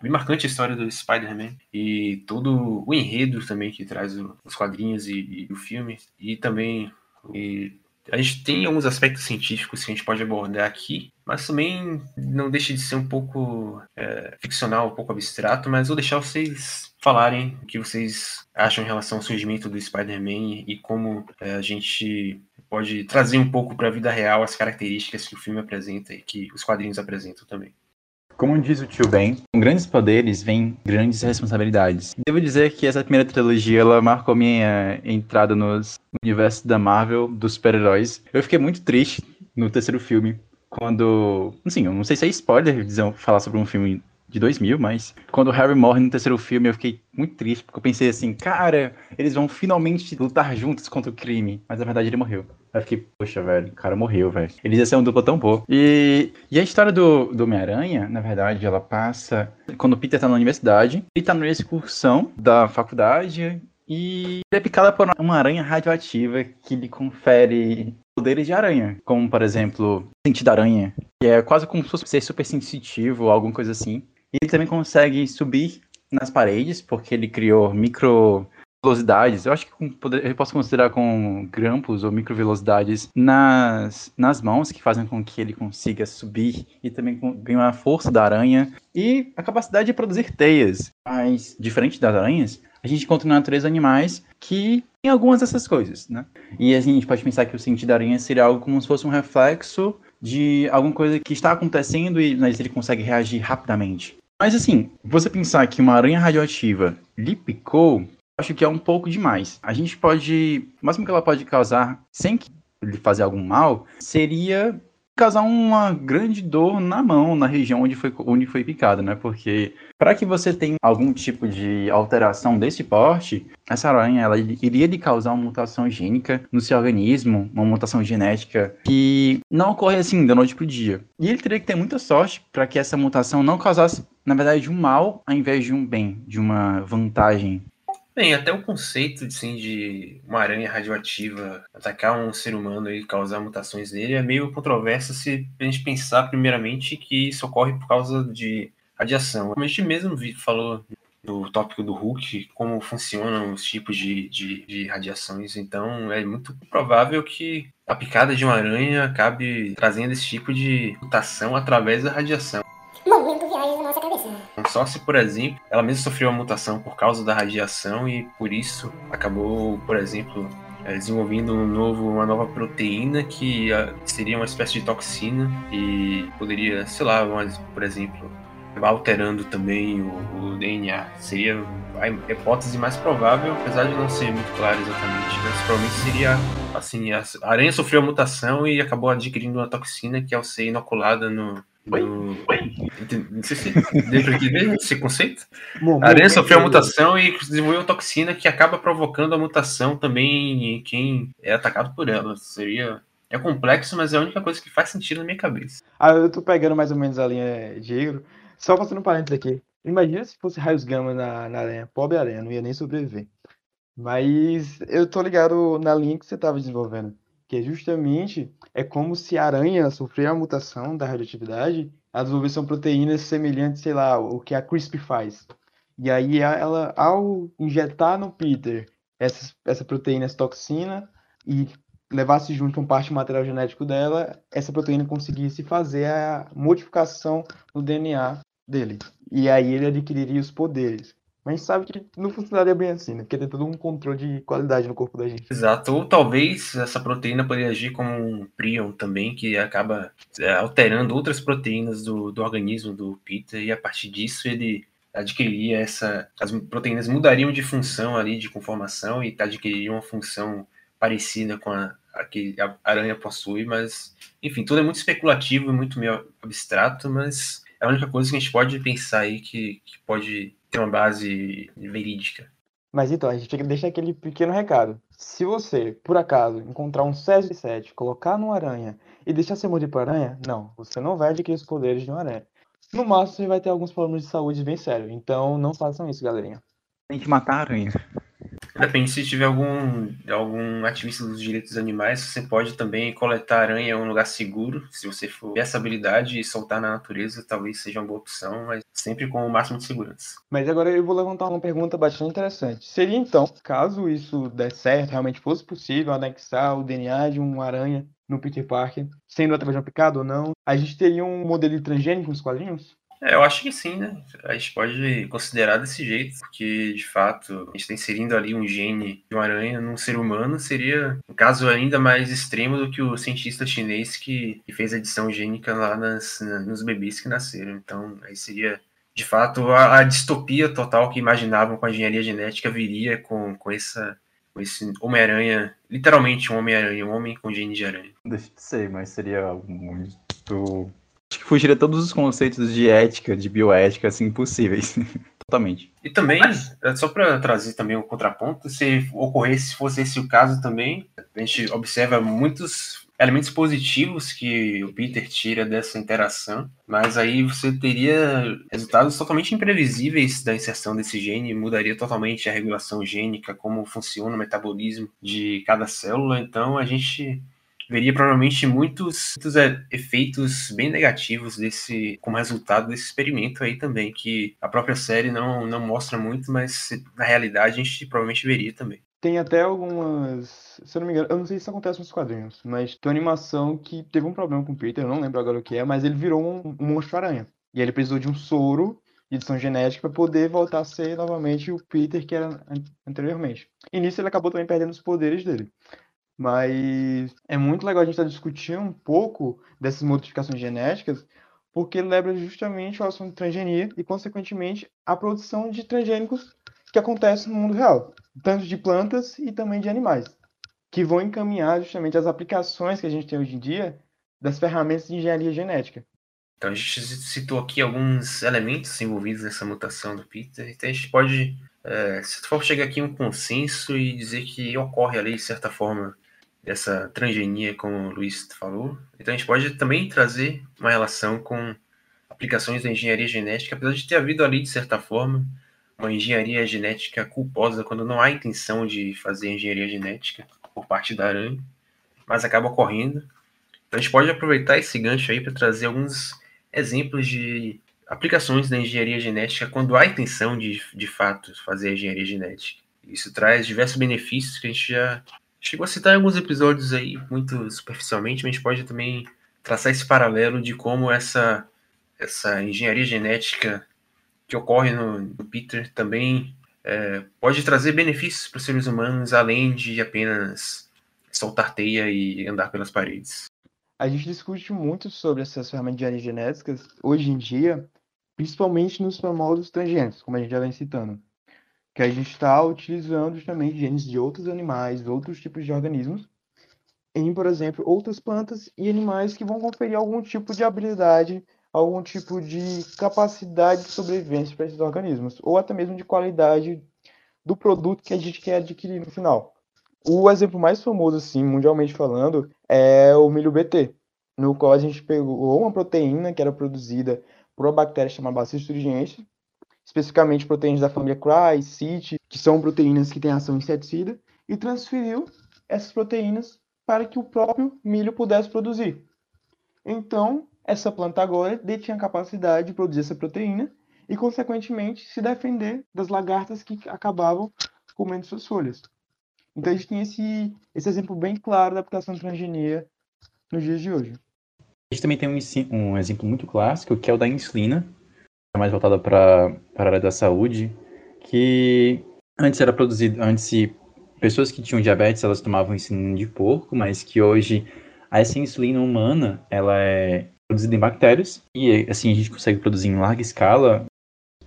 bem marcante a história do Spider-Man e todo o enredo também que traz os quadrinhos e, e, o filme. E também e a gente tem alguns aspectos científicos que a gente pode abordar aqui, mas também não deixa de ser um pouco é, ficcional, um pouco abstrato, mas vou deixar vocês falarem o que vocês acham em relação ao surgimento do Spider-Man e como é, a gente pode trazer um pouco para a vida real as características que o filme apresenta e que os quadrinhos apresentam também. Como diz o tio Ben, com grandes poderes vêm grandes responsabilidades. Devo dizer que essa primeira trilogia ela marcou minha entrada no universo da Marvel, dos super-heróis. Eu fiquei muito triste no terceiro filme, quando. Assim, eu não sei se é spoiler dizer, falar sobre um filme de 2000, mas quando o Harry morre no terceiro filme, eu fiquei muito triste, porque eu pensei assim, cara, eles vão finalmente lutar juntos contra o crime. Mas na verdade ele morreu. Aí fiquei, poxa, velho, o cara morreu, velho. Eles iam ser um duplo tão boa. E, e a história do, do Homem-Aranha, na verdade, ela passa quando o Peter tá na universidade, ele tá numa excursão da faculdade e ele é picado por uma aranha radioativa que lhe confere poderes de aranha, como por exemplo, sentido aranha, que é quase como se fosse ser super sensitivo ou alguma coisa assim. Ele também consegue subir nas paredes, porque ele criou micro velocidades, eu acho que eu posso considerar com grampos ou micro velocidades nas, nas mãos, que fazem com que ele consiga subir e também ganhar a força da aranha e a capacidade de produzir teias. Mas, diferente das aranhas, a gente encontra na natureza animais que tem algumas dessas coisas, né? E a gente pode pensar que o sentido da aranha seria algo como se fosse um reflexo de alguma coisa que está acontecendo e mas ele consegue reagir rapidamente. Mas assim, você pensar que uma aranha radioativa lhe picou, acho que é um pouco demais. A gente pode, o máximo que ela pode causar, sem lhe fazer algum mal, seria causar uma grande dor na mão, na região onde foi, onde foi picado, né? Porque para que você tenha algum tipo de alteração desse porte, essa aranha ela iria lhe causar uma mutação gênica no seu organismo, uma mutação genética que não ocorre assim da noite pro dia. E ele teria que ter muita sorte para que essa mutação não causasse, na verdade, um mal ao invés de um bem, de uma vantagem Bem, até o conceito assim, de uma aranha radioativa atacar um ser humano e causar mutações nele é meio controverso se a gente pensar primeiramente que isso ocorre por causa de radiação. A gente mesmo falou no tópico do Hulk, como funcionam os tipos de, de, de radiações, então é muito provável que a picada de uma aranha acabe trazendo esse tipo de mutação através da radiação. Momento viagem da nossa Só se, por exemplo, ela mesma sofreu uma mutação por causa da radiação e por isso acabou, por exemplo, é, desenvolvendo um novo, uma nova proteína que uh, seria uma espécie de toxina e poderia, sei lá, mas, por exemplo, alterando também o, o, DNA. Seria a hipótese mais provável, apesar de não ser muito claro exatamente, mas provavelmente seria assim, a aranha sofreu a mutação e acabou adquirindo uma toxina que ao ser inoculada no, Oi? Não sei se deu para entender esse conceito. Bom, a aranha sofreu a mutação e desenvolveu uma toxina que acaba provocando a mutação também em quem é atacado por ela. Seria. É complexo, mas é a única coisa que faz sentido na minha cabeça. Ah, eu tô pegando mais ou menos a linha de Igor. Só passando um parênteses aqui. Imagina se fosse raios gama na, na aranha. Pobre aranha, não ia nem sobreviver. Mas eu tô ligado na linha que você estava desenvolvendo. Que é justamente é como se a aranha sofrer a mutação da radioatividade, ela desenvolvesse uma proteína semelhante, sei lá, o que a CRISPR faz. E aí ela, ao injetar no Peter essa, essa proteína, essa toxina, e levasse junto um parte do material genético dela, essa proteína conseguisse fazer a modificação no DNA dele. E aí ele adquiriria os poderes. Mas a gente sabe que não funcionaria bem assim, né? Porque tem todo um controle de qualidade no corpo da gente. Exato. Ou talvez essa proteína poderia agir como um prion também, que acaba é, alterando outras proteínas do, do organismo do Peter, e a partir disso ele adquiriria essa. As proteínas mudariam de função ali, de conformação, e adquiririam uma função parecida com a, a que a aranha possui, mas, enfim, tudo é muito especulativo e muito meio abstrato, mas é a única coisa que a gente pode pensar aí que, que pode ter uma base verídica. Mas então, a gente deixa aquele pequeno recado. Se você, por acaso, encontrar um César 7, colocar numa aranha e deixar ser mordido por aranha, não, você não vai adquirir os poderes de uma aranha. No máximo, você vai ter alguns problemas de saúde bem sérios. Então, não façam isso, galerinha. Tem que matar a aranha. Depende, se tiver algum, algum ativista dos direitos dos animais, você pode também coletar aranha em um lugar seguro. Se você for essa habilidade e soltar na natureza, talvez seja uma boa opção, mas sempre com o máximo de segurança. Mas agora eu vou levantar uma pergunta bastante interessante. Seria então, caso isso der certo, realmente fosse possível anexar o DNA de uma aranha no Peter Parker, sendo através de uma picada ou não, a gente teria um modelo de transgênico nos quadrinhos? É, eu acho que sim, né? A gente pode considerar desse jeito, porque de fato a gente está inserindo ali um gene de uma aranha num ser humano, seria um caso ainda mais extremo do que o cientista chinês que, que fez a edição gênica lá nas, na, nos bebês que nasceram. Então, aí seria de fato a, a, distopia total que imaginavam com a engenharia genética viria com, com essa. Com esse Homem-Aranha, literalmente um Homem-Aranha, um homem com gene de aranha. Deixa de ser, mas seria muito Acho que fugiria todos os conceitos de ética, de bioética, assim, possíveis. Totalmente. E também, é, só para trazer também um contraponto, se ocorresse, se fosse esse o caso também, a gente observa muitos elementos positivos que o Peter tira dessa interação, mas aí você teria resultados totalmente imprevisíveis da inserção desse gene, mudaria totalmente a regulação gênica, como funciona o metabolismo de cada célula, então a gente veria provavelmente muitos, muitos é, efeitos bem negativos desse como resultado desse experimento aí também, que a própria série não, não mostra muito, mas na realidade a gente provavelmente veria também. Tem até algumas. Se eu não me engano, eu não sei se isso acontece nos quadrinhos, mas tem uma animação que teve um problema com o Peter, eu não lembro agora o que é, mas ele virou um, um monstro-aranha. E ele precisou de um soro de edição genética para poder voltar a ser novamente o Peter que era anteriormente. E nisso ele acabou também perdendo os poderes dele. Mas é muito legal a gente estar tá discutindo um pouco dessas modificações genéticas, porque leva justamente ao assunto de transgenia e, consequentemente, a produção de transgênicos que acontece no mundo real, tanto de plantas e também de animais, que vão encaminhar justamente as aplicações que a gente tem hoje em dia das ferramentas de engenharia genética. Então a gente citou aqui alguns elementos envolvidos nessa mutação do Peter, então a gente pode, é, se for chegar aqui a um consenso e dizer que ocorre ali, de certa forma, dessa transgenia, como o Luiz falou. Então a gente pode também trazer uma relação com aplicações da engenharia genética, apesar de ter havido ali, de certa forma, uma engenharia genética culposa quando não há intenção de fazer engenharia genética por parte da aranha, mas acaba ocorrendo. Então a gente pode aproveitar esse gancho aí para trazer alguns exemplos de aplicações da engenharia genética quando há intenção de, de fato, fazer engenharia genética. Isso traz diversos benefícios que a gente já chegou a citar em alguns episódios aí, muito superficialmente, mas a gente pode também traçar esse paralelo de como essa, essa engenharia genética que ocorre no, no Peter também é, pode trazer benefícios para os seres humanos, além de apenas soltar teia e andar pelas paredes. A gente discute muito sobre essas ferramentas genéticas hoje em dia, principalmente nos famosos transgênicos, como a gente já vem citando que a gente está utilizando justamente genes de outros animais, outros tipos de organismos, em, por exemplo, outras plantas e animais que vão conferir algum tipo de habilidade, algum tipo de capacidade de sobrevivência para esses organismos, ou até mesmo de qualidade do produto que a gente quer adquirir no final. O exemplo mais famoso, assim, mundialmente falando, é o milho BT, no qual a gente pegou uma proteína que era produzida por uma bactéria chamada Bacillus thuringiensis, especificamente proteínas da família Cry, CIT, que são proteínas que têm ação inseticida, e transferiu essas proteínas para que o próprio milho pudesse produzir. Então, essa planta agora detinha a capacidade de produzir essa proteína e, consequentemente, se defender das lagartas que acabavam comendo suas folhas. Então, a gente tem esse, esse exemplo bem claro da aplicação de transgenia nos dias de hoje. A gente também tem um, um exemplo muito clássico, que é o da insulina, mais voltada para a área da saúde, que antes era produzido, antes pessoas que tinham diabetes, elas tomavam insulina de porco, mas que hoje essa insulina humana, ela é produzida em bactérias e assim a gente consegue produzir em larga escala.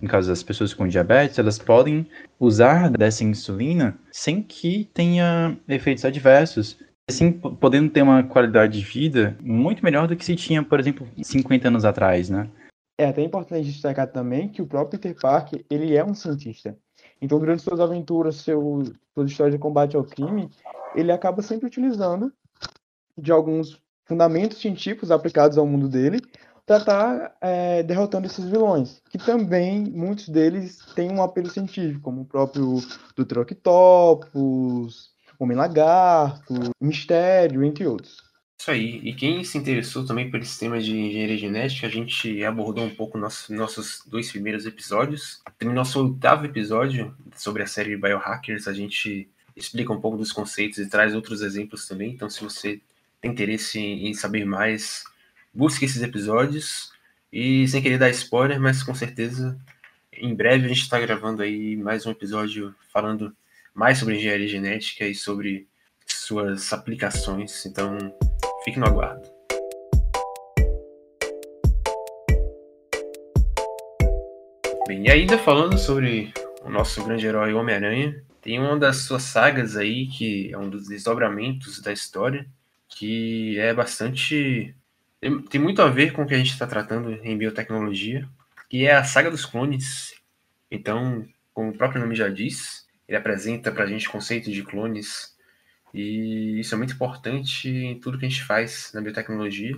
No caso das pessoas com diabetes, elas podem usar dessa insulina sem que tenha efeitos adversos, assim podendo ter uma qualidade de vida muito melhor do que se tinha, por exemplo, 50 anos atrás, né? É até importante destacar também que o próprio Peter Parker, ele é um cientista. Então, durante suas aventuras, seu, suas histórias de combate ao crime, ele acaba sempre utilizando de alguns fundamentos científicos aplicados ao mundo dele para estar tá, é, derrotando esses vilões, que também muitos deles têm um apelo científico, como o próprio do Octopus, Homem-Lagarto, Mistério, entre outros. Isso aí. E quem se interessou também por esse tema de engenharia genética, a gente abordou um pouco nossos, dois primeiros episódios. Também nosso oitavo episódio sobre a série Biohackers, a gente explica um pouco dos conceitos e traz outros exemplos também. Então, se você tem interesse em saber mais, busque esses episódios. E sem querer dar spoiler, mas com certeza em breve a gente está gravando aí mais um episódio falando mais sobre engenharia genética e sobre suas aplicações. Então, Fique no aguardo. Bem, e ainda falando sobre o nosso grande herói Homem-Aranha, tem uma das suas sagas aí, que é um dos desdobramentos da história, que é bastante. tem muito a ver com o que a gente está tratando em biotecnologia, que é a saga dos clones. Então, como o próprio nome já diz, ele apresenta para a gente conceitos de clones e isso é muito importante em tudo que a gente faz na biotecnologia.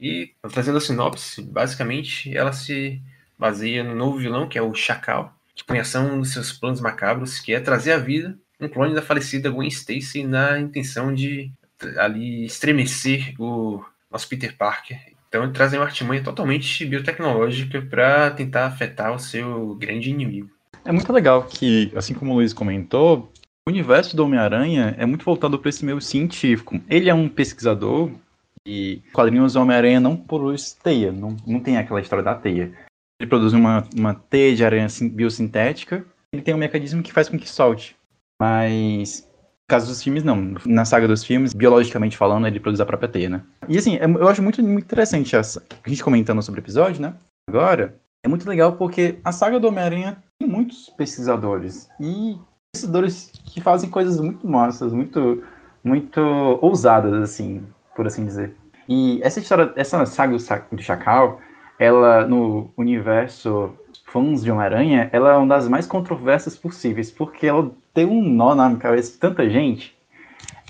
E, fazendo a sinopse, basicamente ela se baseia no novo vilão, que é o Chacal, que põe ação nos seus planos macabros, que é trazer à vida um clone da falecida Gwen Stacy na intenção de ali estremecer o nosso Peter Parker. Então ele traz uma artimanha totalmente biotecnológica para tentar afetar o seu grande inimigo. É muito legal que, assim como o Luiz comentou, o universo do Homem-Aranha é muito voltado para esse meio científico. Ele é um pesquisador e quadrinhos do Homem-Aranha não produz teia, não, não tem aquela história da teia. Ele produz uma, uma teia de aranha biosintética, ele tem um mecanismo que faz com que solte. Mas no caso dos filmes, não. Na saga dos filmes, biologicamente falando, ele produz a própria teia, né? E assim, é, eu acho muito, muito interessante essa, a gente comentando sobre o episódio, né? Agora, é muito legal porque a saga do Homem-Aranha tem muitos pesquisadores. E pesquisadores que fazem coisas muito massas, muito, muito ousadas, assim, por assim dizer. E essa história, essa saga do Chacal, ela, no universo fãs de Homem-Aranha, ela é uma das mais controversas possíveis, porque ela tem um nó na cabeça de tanta gente.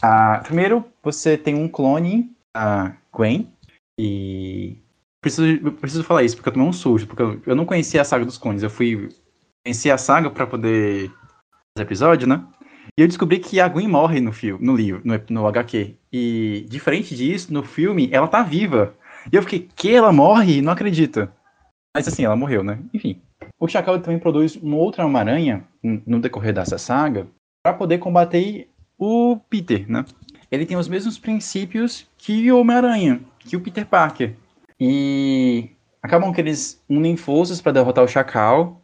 Ah, primeiro, você tem um clone, a Gwen, e preciso, preciso falar isso, porque eu tomei um sujo, porque eu, eu não conhecia a saga dos clones, eu fui conhecer a saga para poder episódio, né? E eu descobri que a Gwen morre no filme, no livro, no, no HQ. E diferente disso, no filme, ela tá viva. E eu fiquei, que ela morre? Não acredito. Mas assim, ela morreu, né? Enfim. O Chacal também produz uma outra Homem-Aranha no decorrer dessa saga para poder combater o Peter, né? Ele tem os mesmos princípios que o Homem-Aranha, que o Peter Parker. E acabam que eles unem forças para derrotar o Chacal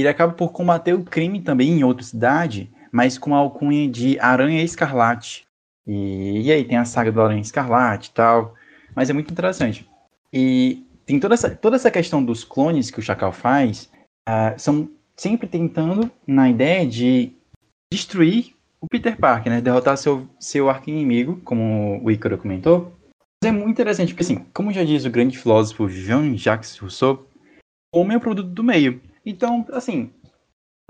ele acaba por combater o crime também em outra cidade, mas com a alcunha de Aranha Escarlate. E, e aí tem a saga do Aranha Escarlate e tal. Mas é muito interessante. E tem toda essa, toda essa questão dos clones que o Chacal faz, uh, são sempre tentando na ideia de destruir o Peter Parker, né? Derrotar seu, seu arqui-inimigo, como o Ícaro comentou. Mas é muito interessante, porque assim, como já diz o grande filósofo Jean-Jacques Rousseau, o homem é o produto do meio. Então, assim,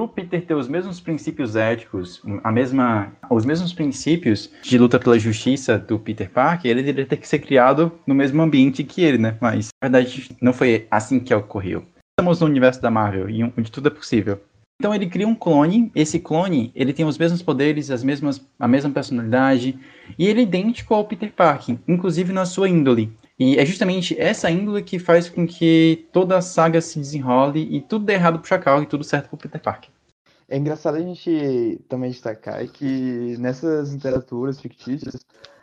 o Peter ter os mesmos princípios éticos, a mesma, os mesmos princípios de luta pela justiça do Peter Parker, ele deveria ter que ser criado no mesmo ambiente que ele, né? Mas, na verdade, não foi assim que ocorreu. Estamos no universo da Marvel, onde tudo é possível. Então ele cria um clone, esse clone, ele tem os mesmos poderes, as mesmas, a mesma personalidade, e ele é idêntico ao Peter Parker, inclusive na sua índole. E é justamente essa índole que faz com que toda a saga se desenrole e tudo dê errado pro Chacal e tudo certo pro Peter Parker. É engraçado a gente também destacar que nessas literaturas fictícias,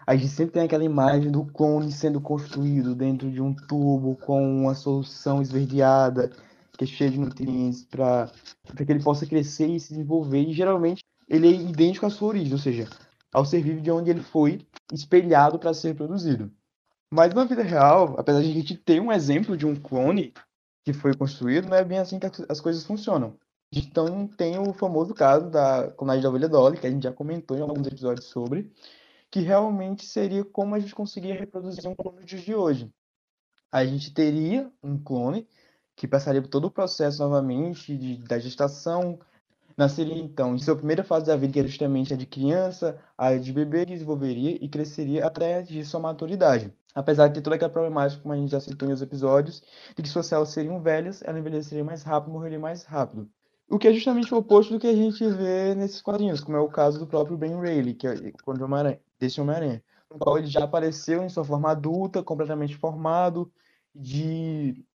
a gente sempre tem aquela imagem do clone sendo construído dentro de um tubo com uma solução esverdeada, que é cheia de nutrientes, para que ele possa crescer e se desenvolver. E geralmente ele é idêntico à sua origem, ou seja, ao ser vivo de onde ele foi espelhado para ser produzido. Mas na vida real, apesar de a gente ter um exemplo de um clone que foi construído, não é bem assim que as coisas funcionam. Então tem o famoso caso da clonagem da ovelha Dolly, que a gente já comentou em alguns episódios sobre, que realmente seria como a gente conseguiria reproduzir um clone dias de hoje. A gente teria um clone que passaria por todo o processo novamente de, da gestação, nasceria então em sua primeira fase da vida, que era justamente a de criança, a de bebê, desenvolveria e cresceria até de sua maturidade. Apesar de ter toda aquela problemática, como a gente já citou em outros episódios, de que suas células seriam velhas, ela envelheceria mais rápido, morreria mais rápido. O que é justamente o oposto do que a gente vê nesses quadrinhos, como é o caso do próprio Ben Reilly, que é o Homem desse Homem-Aranha, no qual ele já apareceu em sua forma adulta, completamente formado, de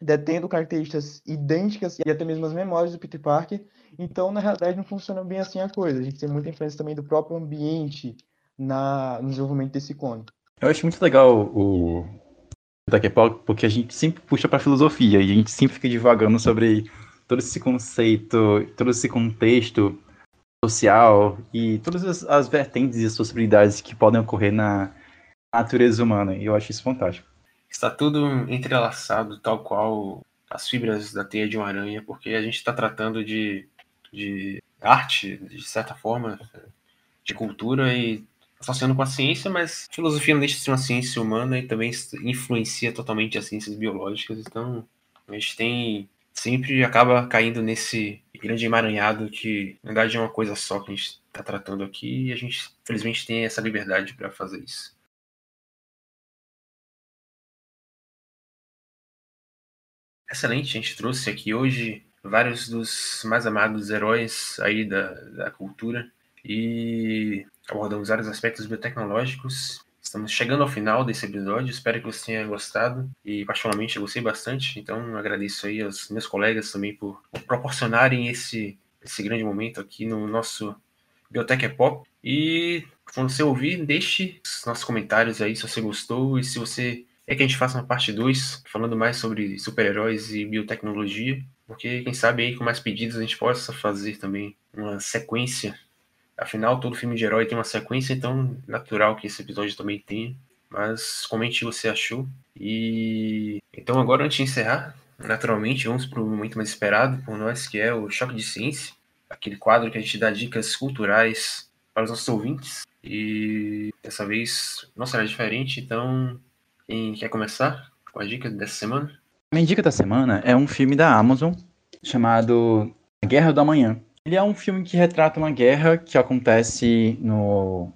detendo características idênticas e até mesmo as memórias do Peter Parker. Então, na realidade, não funciona bem assim a coisa. A gente tem muita influência também do próprio ambiente na, no desenvolvimento desse clone. Eu acho muito legal o pouco, porque a gente sempre puxa para filosofia e a gente sempre fica divagando sobre todo esse conceito, todo esse contexto social e todas as, as vertentes e as possibilidades que podem ocorrer na natureza humana. E eu acho isso fantástico. Está tudo entrelaçado, tal qual as fibras da teia de uma aranha, porque a gente está tratando de, de arte, de certa forma, de cultura e associando com a ciência, mas filosofia não deixa de ser uma ciência humana e também influencia totalmente as ciências biológicas. Então, a gente tem sempre acaba caindo nesse grande emaranhado que, na verdade, é uma coisa só que a gente está tratando aqui e a gente, felizmente, tem essa liberdade para fazer isso. Excelente, a gente trouxe aqui hoje vários dos mais amados heróis aí da, da cultura e abordamos vários aspectos biotecnológicos. Estamos chegando ao final desse episódio, espero que você tenha gostado e particularmente eu gostei bastante, então agradeço aí aos meus colegas também por, por proporcionarem esse, esse grande momento aqui no nosso Biotech é Pop. E quando você ouvir, deixe os nossos comentários aí se você gostou e se você é que a gente faça uma parte 2 falando mais sobre super-heróis e biotecnologia, porque quem sabe aí com mais pedidos a gente possa fazer também uma sequência Afinal, todo filme de herói tem uma sequência, então natural que esse episódio também tenha. Mas comente o que você achou. E então agora antes de encerrar, naturalmente vamos para o momento mais esperado por nós, que é o Choque de Ciência, aquele quadro que a gente dá dicas culturais para os nossos ouvintes. E dessa vez não será diferente, então quem quer começar com a dica dessa semana? Minha dica da semana é um filme da Amazon chamado A Guerra do Amanhã. Ele é um filme que retrata uma guerra que acontece no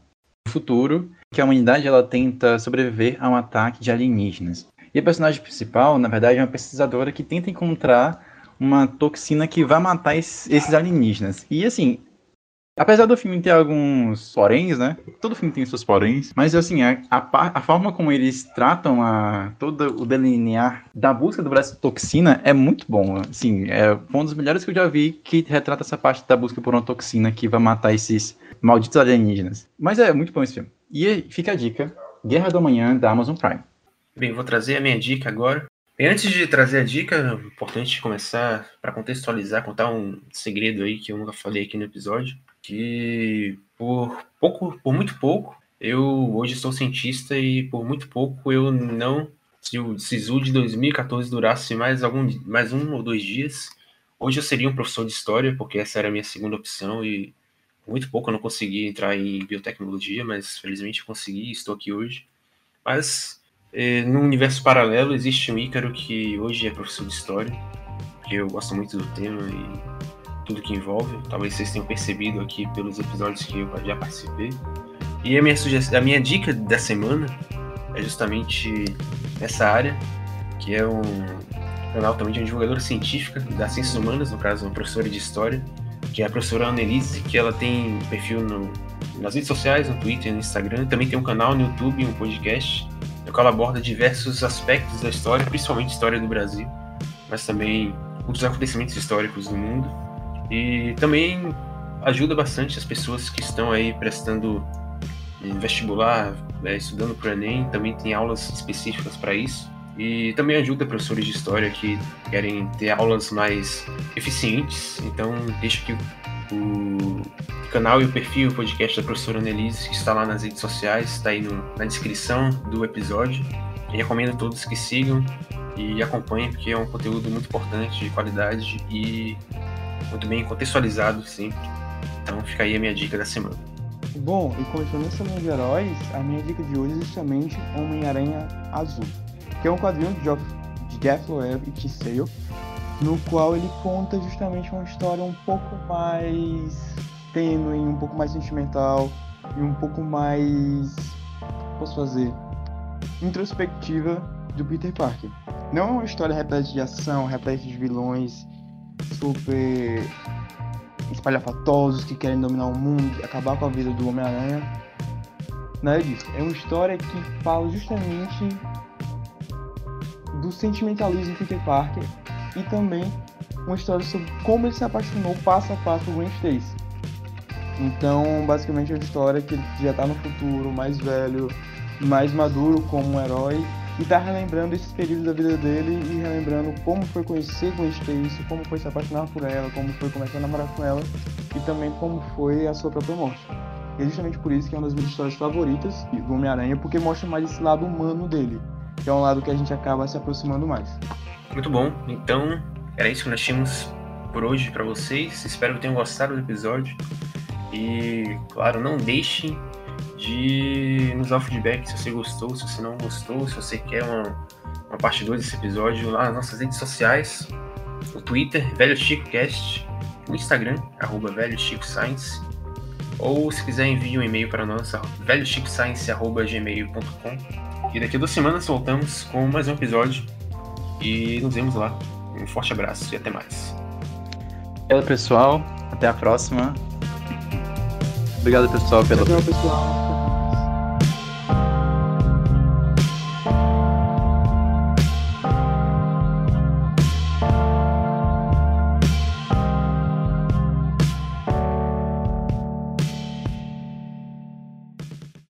futuro, que a humanidade ela tenta sobreviver a um ataque de alienígenas. E a personagem principal, na verdade, é uma pesquisadora que tenta encontrar uma toxina que vai matar esses alienígenas. E assim, Apesar do filme ter alguns poréns, né? Todo filme tem seus poréns. Mas, assim, a, a, a, forma como eles tratam a, todo o delinear da busca do braço toxina é muito bom. Assim, é um dos melhores que eu já vi que retrata essa parte da busca por uma toxina que vai matar esses malditos alienígenas. Mas é muito bom esse filme. E fica a dica: Guerra do Amanhã, da Amazon Prime. Bem, vou trazer a minha dica agora. E antes de trazer a dica, é importante começar para contextualizar, contar um segredo aí que eu nunca falei aqui no episódio que por pouco, por muito pouco, eu hoje sou cientista e por muito pouco eu não se o SISU de 2014 durasse mais algum mais um ou dois dias, hoje eu seria um professor de história, porque essa era a minha segunda opção e muito pouco eu não consegui entrar em biotecnologia, mas felizmente consegui, estou aqui hoje. Mas eh, no universo paralelo existe um Ícaro que hoje é professor de história, que eu gosto muito do tema e tudo que envolve. Talvez vocês tenham percebido aqui pelos episódios que eu já participei. E a minha, a minha dica da semana é justamente nessa área, que é um canal também de uma divulgadora científica das ciências humanas, no caso, uma professora de história, que é a professora Annelise, que ela tem perfil no, nas redes sociais, no Twitter, no Instagram, também tem um canal no YouTube, um podcast, no qual ela aborda diversos aspectos da história, principalmente história do Brasil, mas também outros acontecimentos históricos do mundo. E também ajuda bastante as pessoas que estão aí prestando vestibular, é, estudando para o Enem, também tem aulas específicas para isso. E também ajuda professores de história que querem ter aulas mais eficientes. Então, deixa aqui o canal e o perfil, o podcast da professora Annelise, que está lá nas redes sociais, está aí no, na descrição do episódio. E recomendo a todos que sigam e acompanhem, porque é um conteúdo muito importante, de qualidade e muito bem contextualizado sempre. Então fica aí a minha dica da semana. Bom, e continuando essa linha de heróis, a minha dica de hoje é justamente Homem-Aranha Azul, que é um quadrinho de Jeff, de Jeff Loeb e T. Sale, no qual ele conta justamente uma história um pouco mais tênue, um pouco mais sentimental e um pouco mais, posso fazer, introspectiva do Peter Parker. Não é uma história repleta de ação, repleta de vilões super espalhafatosos que querem dominar o mundo, acabar com a vida do Homem-Aranha. Nada disso. É uma história que fala justamente do sentimentalismo do Peter Parker e também uma história sobre como ele se apaixonou passo a passo por Gwen Stacy. Então, basicamente, é uma história que ele já está no futuro, mais velho, mais maduro como um herói e tá relembrando esses períodos da vida dele e relembrando como foi conhecer Gwen Stacy, como foi se apaixonar por ela, como foi começar a namorar com ela e também como foi a sua própria morte. E é justamente por isso que é uma das minhas histórias favoritas do Homem-Aranha, porque mostra mais esse lado humano dele, que é um lado que a gente acaba se aproximando mais. Muito bom. Então, era isso que nós tínhamos por hoje para vocês. Espero que tenham gostado do episódio. E, claro, não deixem de nos dar feedback se você gostou, se você não gostou, se você quer uma, uma parte 2 desse episódio lá nas nossas redes sociais, no Twitter, Velho Chico Cast, no Instagram, arroba Velho Chico Science, ou se quiser envie um e-mail para nós, velhochicoscience.gmail.com e daqui duas semanas voltamos com mais um episódio e nos vemos lá. Um forte abraço e até mais. Olá pessoal, até a próxima. Obrigado pessoal pela. Pessoal.